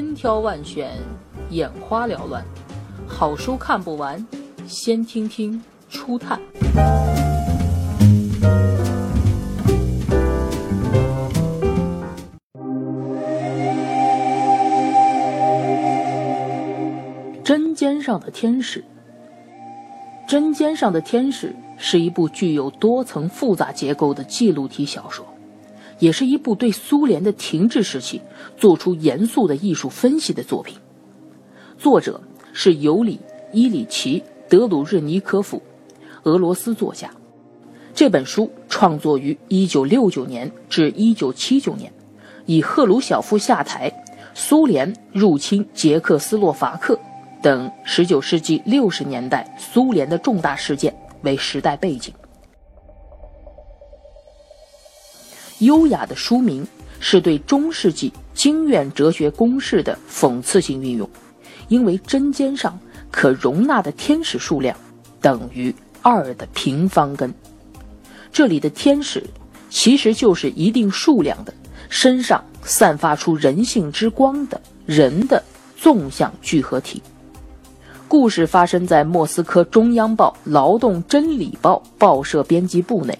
千挑万选，眼花缭乱，好书看不完，先听听初探。针尖上的天使，针尖上的天使是一部具有多层复杂结构的记录体小说。也是一部对苏联的停滞时期做出严肃的艺术分析的作品。作者是尤里·伊里奇·德鲁日尼科夫，俄罗斯作家。这本书创作于1969年至1979年，以赫鲁晓夫下台、苏联入侵捷克斯洛伐克等19世纪60年代苏联的重大事件为时代背景。优雅的书名是对中世纪经院哲学公式的讽刺性运用，因为针尖上可容纳的天使数量等于二的平方根。这里的天使其实就是一定数量的身上散发出人性之光的人的纵向聚合体。故事发生在莫斯科中央报《劳动真理报》报社编辑部内。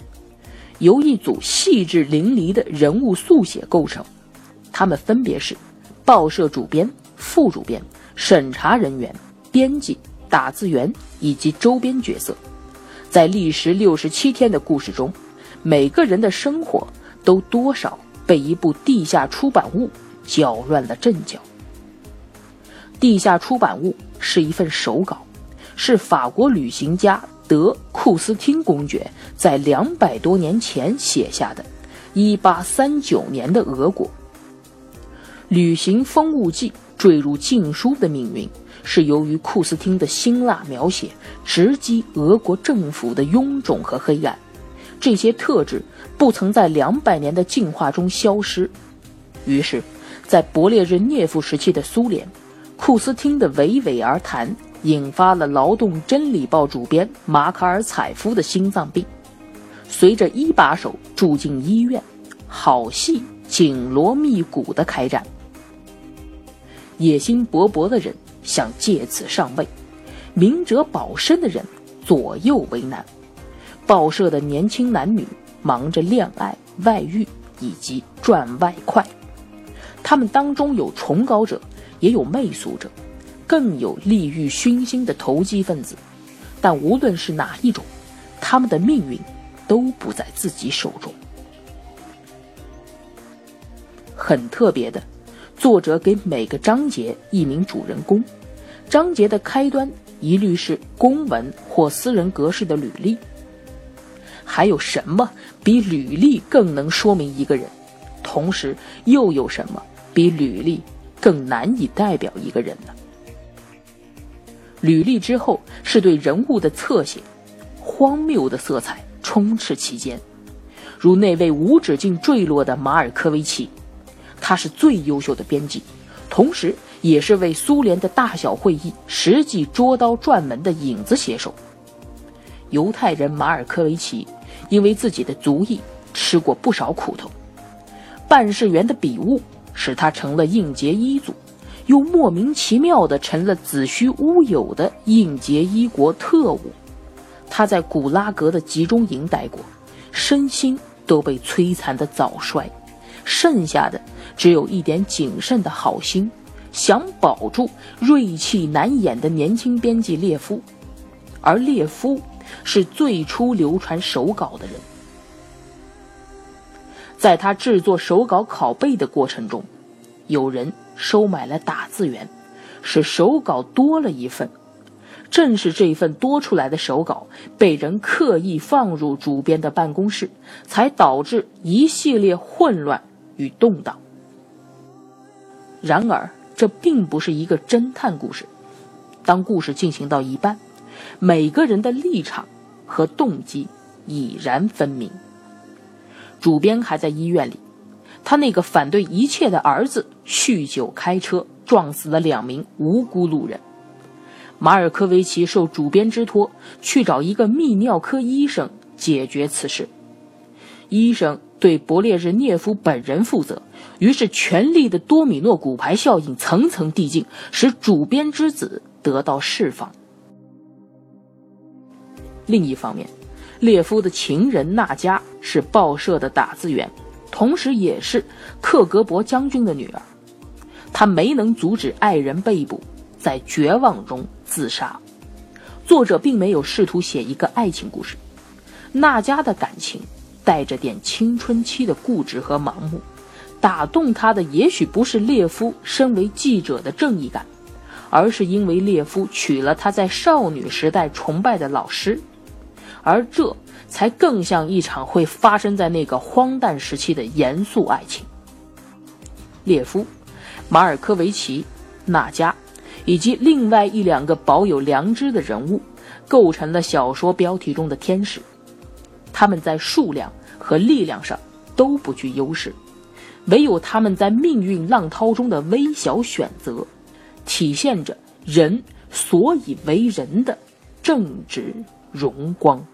由一组细致淋漓的人物速写构成，他们分别是报社主编、副主编、审查人员、编辑、打字员以及周边角色。在历时六十七天的故事中，每个人的生活都多少被一部地下出版物搅乱了阵脚。地下出版物是一份手稿，是法国旅行家。德库斯汀公爵在两百多年前写下的1839年的俄国旅行风物记坠入禁书的命运，是由于库斯汀的辛辣描写直击俄国政府的臃肿和黑暗。这些特质不曾在两百年的进化中消失。于是，在勃列日涅夫时期的苏联，库斯汀的娓娓而谈。引发了《劳动真理报》主编马卡尔采夫的心脏病。随着一把手住进医院，好戏紧锣密鼓地开展。野心勃勃的人想借此上位，明哲保身的人左右为难。报社的年轻男女忙着恋爱、外遇以及赚外快，他们当中有崇高者，也有媚俗者。更有利欲熏心的投机分子，但无论是哪一种，他们的命运都不在自己手中。很特别的，作者给每个章节一名主人公，章节的开端一律是公文或私人格式的履历。还有什么比履历更能说明一个人？同时，又有什么比履历更难以代表一个人呢？履历之后是对人物的侧写，荒谬的色彩充斥其间，如那位无止境坠落的马尔科维奇，他是最优秀的编辑，同时也是为苏联的大小会议实际捉刀转门的影子写手。犹太人马尔科维奇因为自己的族裔吃过不少苦头，办事员的笔误使他成了应节一族。又莫名其妙地成了子虚乌有的应节一国特务。他在古拉格的集中营待过，身心都被摧残的早衰，剩下的只有一点谨慎的好心，想保住锐气难掩的年轻编辑列夫。而列夫是最初流传手稿的人，在他制作手稿拷贝的过程中，有人。收买了打字员，使手稿多了一份。正是这份多出来的手稿被人刻意放入主编的办公室，才导致一系列混乱与动荡。然而，这并不是一个侦探故事。当故事进行到一半，每个人的立场和动机已然分明。主编还在医院里。他那个反对一切的儿子酗酒开车，撞死了两名无辜路人。马尔科维奇受主编之托去找一个泌尿科医生解决此事。医生对勃列日涅夫本人负责，于是权力的多米诺骨牌效应层层递进，使主编之子得到释放。另一方面，列夫的情人娜佳是报社的打字员，同时也是克格勃将军的女儿。她没能阻止爱人被捕，在绝望中自杀。作者并没有试图写一个爱情故事。娜佳的感情带着点青春期的固执和盲目，打动他的也许不是列夫身为记者的正义感，而是因为列夫娶了他在少女时代崇拜的老师。而这才更像一场会发生在那个荒诞时期的严肃爱情。列夫、马尔科维奇、娜加，以及另外一两个保有良知的人物，构成了小说标题中的天使。他们在数量和力量上都不具优势，唯有他们在命运浪涛中的微小选择，体现着人所以为人的正直。荣光。